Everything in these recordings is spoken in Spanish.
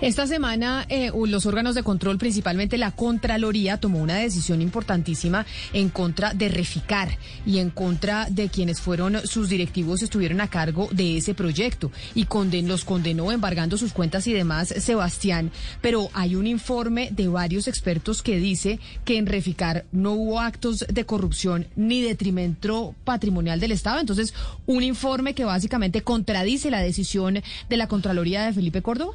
Esta semana eh, los órganos de control, principalmente la Contraloría, tomó una decisión importantísima en contra de Reficar y en contra de quienes fueron sus directivos estuvieron a cargo de ese proyecto y conden, los condenó embargando sus cuentas y demás, Sebastián. Pero hay un informe de varios expertos que dice que en Reficar no hubo actos de corrupción ni detrimento patrimonial del Estado. Entonces, un informe que básicamente contradice la decisión de la Contraloría de Felipe Córdoba.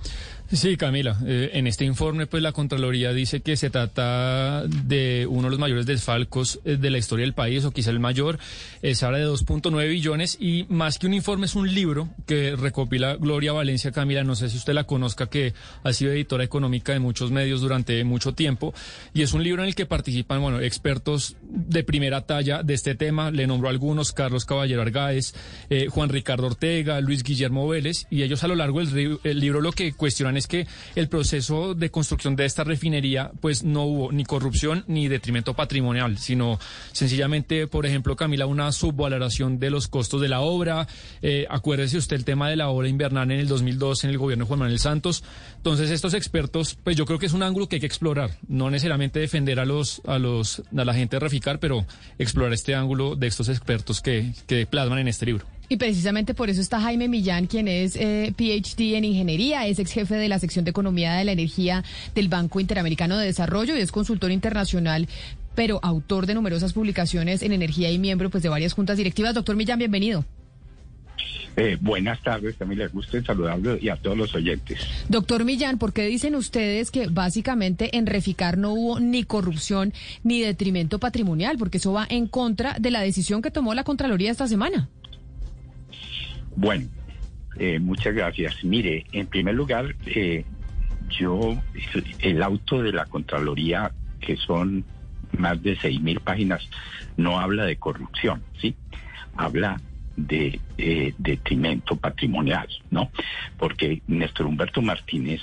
Sí, Camila. Eh, en este informe, pues la Contraloría dice que se trata de uno de los mayores desfalcos eh, de la historia del país, o quizá el mayor. Eh, se habla de 2.9 billones y más que un informe es un libro que recopila Gloria Valencia Camila. No sé si usted la conozca, que ha sido editora económica de muchos medios durante mucho tiempo. Y es un libro en el que participan, bueno, expertos de primera talla de este tema. Le nombro algunos, Carlos Caballero Argáez, Juan Ricardo Ortega, Luis Guillermo Vélez. Y ellos a lo largo del libro lo que cuestionan es que el proceso de construcción de esta refinería, pues no hubo ni corrupción ni detrimento patrimonial, sino sencillamente, por ejemplo, Camila, una subvaloración de los costos de la obra. Eh, acuérdese usted el tema de la obra invernal en el 2002 en el gobierno de Juan Manuel Santos. Entonces, estos expertos, pues yo creo que es un ángulo que hay que explorar, no necesariamente defender a los a los a la gente de Reficar, pero explorar este ángulo de estos expertos que, que plasman en este libro. Y precisamente por eso está Jaime Millán, quien es eh, PhD en ingeniería, es ex jefe de la sección de economía de la energía del Banco Interamericano de Desarrollo y es consultor internacional pero autor de numerosas publicaciones en energía y miembro pues de varias juntas directivas. Doctor Millán, bienvenido. Eh, buenas tardes, también les gusta saludarlo y a todos los oyentes. Doctor Millán, ¿por qué dicen ustedes que básicamente en Reficar no hubo ni corrupción ni detrimento patrimonial? Porque eso va en contra de la decisión que tomó la Contraloría esta semana. Bueno, eh, muchas gracias. Mire, en primer lugar, eh, yo, el auto de la Contraloría, que son más de seis mil páginas, no habla de corrupción, ¿sí? Habla de eh, detrimento patrimonial, ¿no? Porque Néstor Humberto Martínez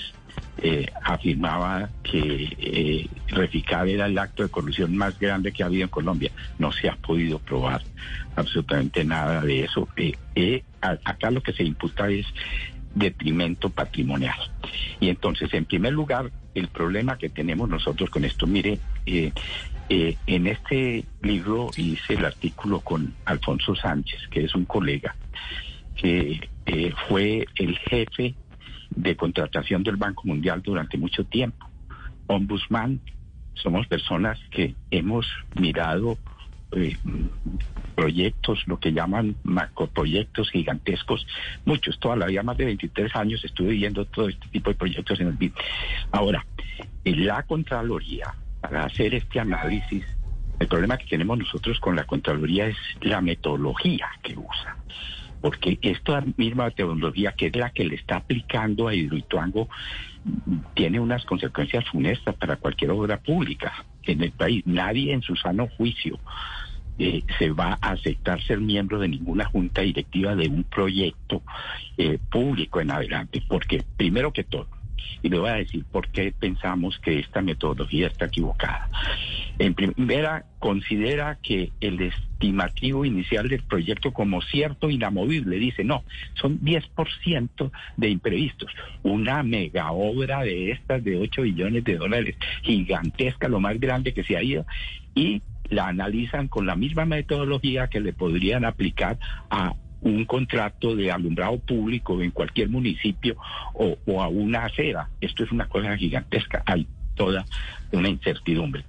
eh, afirmaba que eh, Reficar era el acto de corrupción más grande que ha habido en Colombia. No se ha podido probar absolutamente nada de eso. Eh acá lo que se imputa es detrimento patrimonial. Y entonces, en primer lugar, el problema que tenemos nosotros con esto, mire, eh, en este libro hice el artículo con Alfonso Sánchez, que es un colega, que fue el jefe de contratación del Banco Mundial durante mucho tiempo. Ombudsman, somos personas que hemos mirado eh, proyectos, lo que llaman macroproyectos gigantescos, muchos, toda la vida, más de 23 años estuve viendo todo este tipo de proyectos en el BID. Ahora, en la Contraloría, para hacer este análisis, el problema que tenemos nosotros con la Contraloría es la metodología que usa porque esta misma metodología que es la que le está aplicando a Hidroituango tiene unas consecuencias funestas para cualquier obra pública en el país. Nadie en su sano juicio eh, se va a aceptar ser miembro de ninguna junta directiva de un proyecto eh, público en adelante, porque primero que todo, y le voy a decir por qué pensamos que esta metodología está equivocada. En primera, considera que el estimativo inicial del proyecto como cierto inamovible. Dice, no, son 10% de imprevistos. Una mega obra de estas de 8 billones de dólares, gigantesca, lo más grande que se ha ido, y la analizan con la misma metodología que le podrían aplicar a un contrato de alumbrado público en cualquier municipio o, a una acera. Esto es una cosa gigantesca. Hay toda una incertidumbre.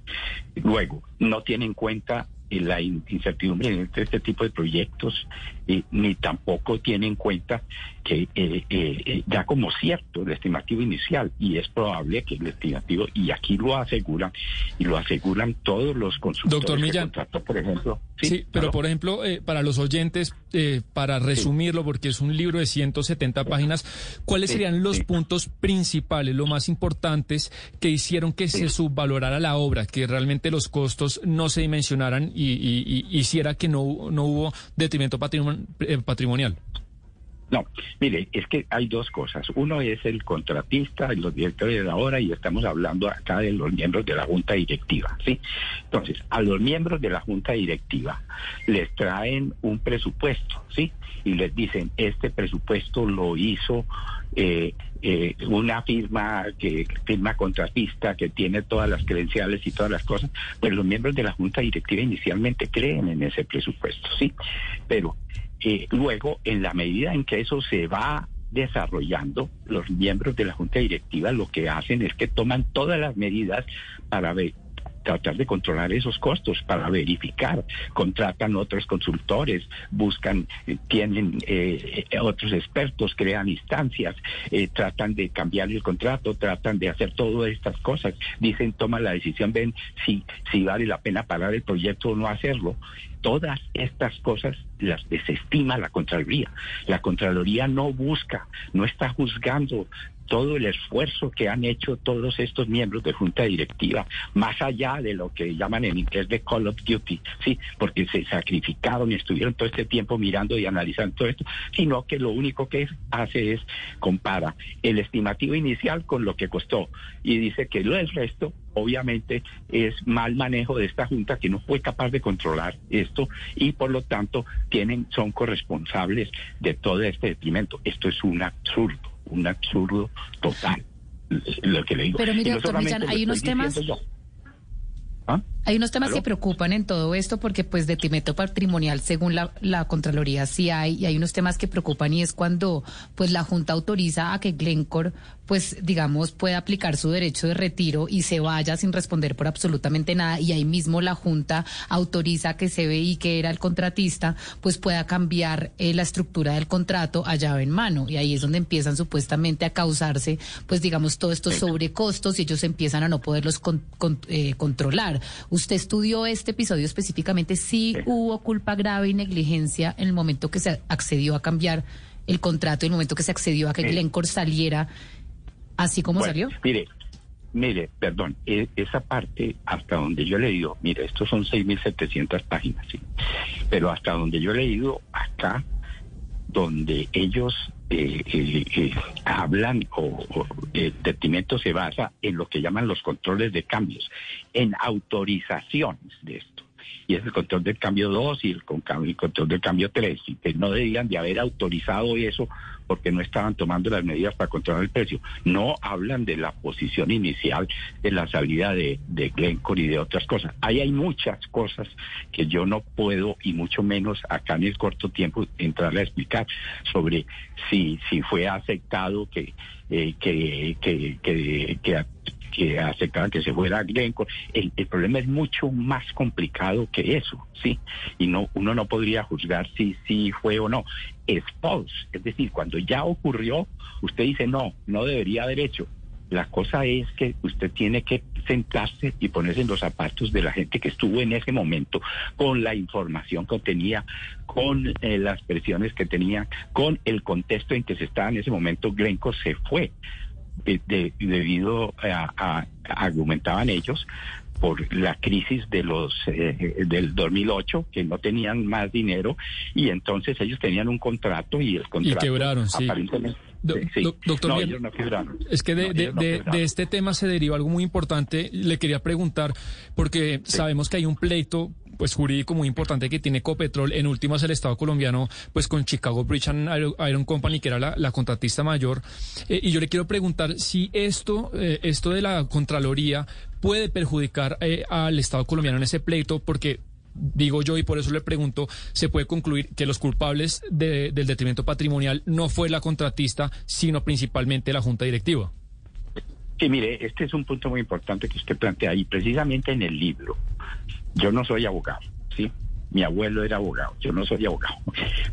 Luego, no tiene en cuenta la incertidumbre en este, este tipo de proyectos, eh, ni tampoco tiene en cuenta que eh, eh, ya como cierto el estimativo inicial, y es probable que el estimativo, y aquí lo aseguran, y lo aseguran todos los consultores Doctor Millán, por ejemplo. Sí, pero por ejemplo, para los oyentes, para resumirlo, porque es un libro de 170 páginas, ¿cuáles serían los puntos principales, lo más importantes que hicieron que se subvalorara la obra, que realmente los costos no se dimensionaran y, hiciera que no, no hubo detrimento eh, patrimonial? No, mire, es que hay dos cosas. Uno es el contratista los directores de la hora y estamos hablando acá de los miembros de la junta directiva, ¿sí? Entonces, a los miembros de la junta directiva les traen un presupuesto, ¿sí? Y les dicen, este presupuesto lo hizo eh, eh, una firma que firma contratista que tiene todas las credenciales y todas las cosas, pues los miembros de la junta directiva inicialmente creen en ese presupuesto, ¿sí? Pero eh, luego, en la medida en que eso se va desarrollando, los miembros de la Junta Directiva lo que hacen es que toman todas las medidas para ver, tratar de controlar esos costos para verificar, contratan otros consultores, buscan, eh, tienen eh, otros expertos, crean instancias, tratan de cambiar el contrato, tratan de hacer todas estas cosas, dicen, toma la decisión, ven si, si vale la pena parar el proyecto o no hacerlo. Todas estas cosas las desestima la Contraloría. La Contraloría no busca, no está juzgando todo el esfuerzo que han hecho todos estos miembros de junta directiva, más allá de lo que llaman en inglés de Call of Duty, sí, porque se sacrificaron y estuvieron todo este tiempo mirando y analizando todo esto, sino que lo único que hace es compara el estimativo inicial con lo que costó. Y dice que lo del resto obviamente es mal manejo de esta junta que no fue capaz de controlar esto y por lo tanto tienen son corresponsables de todo este detrimento. Esto es un absurdo un absurdo total. Lo que le digo. Pero mire, doctor Millán, hay unos temas... ¿Ah? Hay unos temas que preocupan en todo esto porque pues de timeto patrimonial según la, la, Contraloría sí hay y hay unos temas que preocupan y es cuando pues la Junta autoriza a que Glencore pues digamos pueda aplicar su derecho de retiro y se vaya sin responder por absolutamente nada y ahí mismo la Junta autoriza que CBI que era el contratista pues pueda cambiar eh, la estructura del contrato a llave en mano. Y ahí es donde empiezan supuestamente a causarse pues digamos todos estos sobrecostos y ellos empiezan a no poderlos eh, controlar Usted estudió este episodio específicamente, si hubo culpa grave y negligencia en el momento que se accedió a cambiar el contrato, en el momento que se accedió a que Glencore saliera así como salió. Mire, mire, perdón, e, esa parte hasta donde yo he leído, mire, estos son 6.700 páginas, sí, pero hasta donde yo he leído acá, donde ellos eh, eh, eh, hablan o, el detrimento se basa en lo que llaman los controles de cambios, en autorizaciones de esto y es el control del cambio 2 y el, control del cambio 3, y que no debían de haber autorizado eso porque no estaban tomando las medidas para controlar el precio. No hablan de la posición inicial de la salida de, de Glencore y de otras cosas. Ahí hay muchas cosas que yo no puedo, y mucho menos acá en el corto tiempo, entrar a explicar sobre si, si fue aceptado que, eh, que, que, que aceptaban que se fuera Glencore. El, el, problema es mucho más complicado que eso, ¿sí? Y no uno no podría juzgar si sí fue o no. Es false, es decir, cuando ya ocurrió, usted dice, no, no debería haber hecho. La cosa es que usted tiene que sentarse y ponerse en los zapatos de la gente que estuvo en ese momento, con la información que tenía, con eh, las presiones que tenía, con el contexto en que se estaba en ese momento. Glencore se fue de, debido a, argumentaban ellos, por la crisis de los eh, del 2008 que no tenían más dinero y entonces ellos tenían un contrato y el contrato y quebraron sí. doctor es que de, de, este tema se deriva algo muy importante. Le quería preguntar porque sabemos que hay un pleito pues jurídico muy importante que tiene Copetrol, en últimas el Estado colombiano, pues con Chicago Bridge and Iron Company, que era la, contratista mayor. Eh, y yo le quiero preguntar si esto, eh, esto de la Contraloría puede perjudicar eh, al Estado colombiano en ese pleito, porque digo yo, y por eso le pregunto, se puede concluir que los culpables del detrimento patrimonial no fue la contratista, sino principalmente la junta directiva. Sí, mire, este es un punto muy importante que usted plantea y precisamente en el libro yo no soy abogado, ¿sí? Mi abuelo era abogado, yo no soy abogado,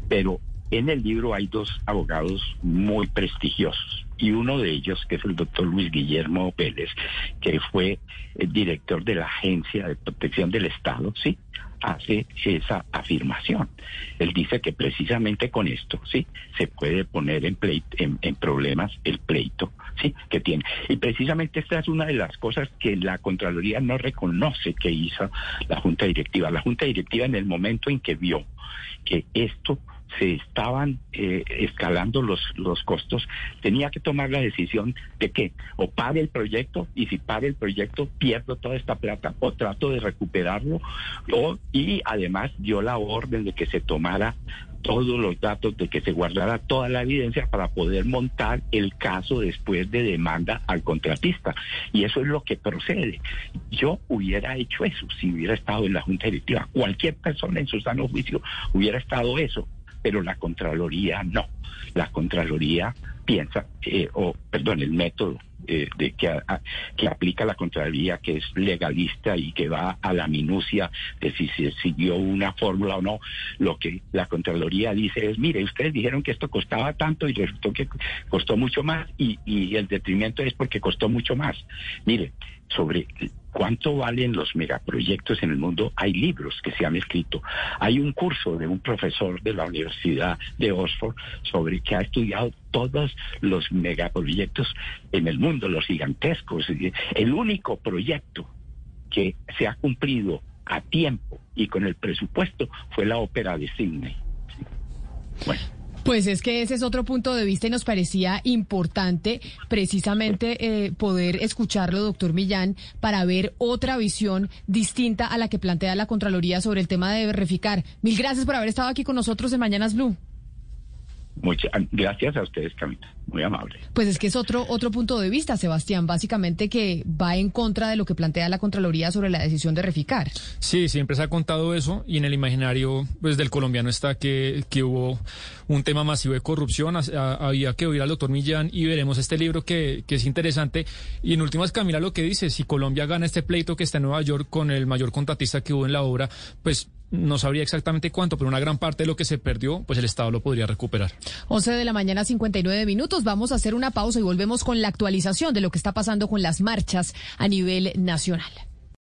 pero en el libro hay dos abogados muy prestigiosos y uno de ellos, que es el doctor Luis Guillermo Pérez, que fue el director de la Agencia de Protección del Estado, ¿sí? hace esa afirmación. Él dice que precisamente con esto, sí, se puede poner en, en, problemas el pleito, sí, que tiene. Y precisamente esta es una de las cosas que la Contraloría no reconoce que hizo la Junta Directiva. La Junta Directiva en el momento en que vio que esto se estaban eh, escalando los, los costos, tenía que tomar la decisión de que o pague el proyecto y si pague el proyecto pierdo toda esta plata o trato de recuperarlo o, y además dio la orden de que se tomara todos los datos, de que se guardara toda la evidencia para poder montar el caso después de demanda al contratista. Y eso es lo que procede. Yo hubiera hecho eso si hubiera estado en la Junta Directiva. Cualquier persona en su sano juicio hubiera estado eso pero la Contraloría no. La Contraloría piensa, eh, o perdón, el método eh, de que, que aplica la Contraloría, que es legalista y que va a la minucia de si se siguió una fórmula o no, lo que la Contraloría dice es, mire, ustedes dijeron que esto costaba tanto y resultó que costó mucho más y, y el detrimento es porque costó mucho más. Mire, sobre cuánto valen los megaproyectos en el mundo, hay libros que se han escrito. Hay un curso de un profesor de la Universidad de Oxford sobre que ha estudiado todos los megaproyectos en el mundo, los gigantescos. El único proyecto que se ha cumplido a tiempo y con el presupuesto fue la ópera de Sydney. Bueno. Pues es que ese es otro punto de vista y nos parecía importante precisamente eh, poder escucharlo, doctor Millán, para ver otra visión distinta a la que plantea la Contraloría sobre el tema de verificar. Mil gracias por haber estado aquí con nosotros en Mañanas Blue. Muchas gracias a ustedes, Camila. Muy amable. Pues es que es otro otro punto de vista, Sebastián, básicamente que va en contra de lo que plantea la Contraloría sobre la decisión de reficar. Sí, siempre se ha contado eso y en el imaginario pues del colombiano está que, que hubo un tema masivo de corrupción. había que oír al doctor Millán y veremos este libro que, que es interesante. Y en últimas, Camila, lo que dice, si Colombia gana este pleito que está en Nueva York con el mayor contratista que hubo en la obra, pues no sabría exactamente cuánto, pero una gran parte de lo que se perdió, pues el Estado lo podría recuperar. 11 de la mañana, 59 minutos. Vamos a hacer una pausa y volvemos con la actualización de lo que está pasando con las marchas a nivel nacional.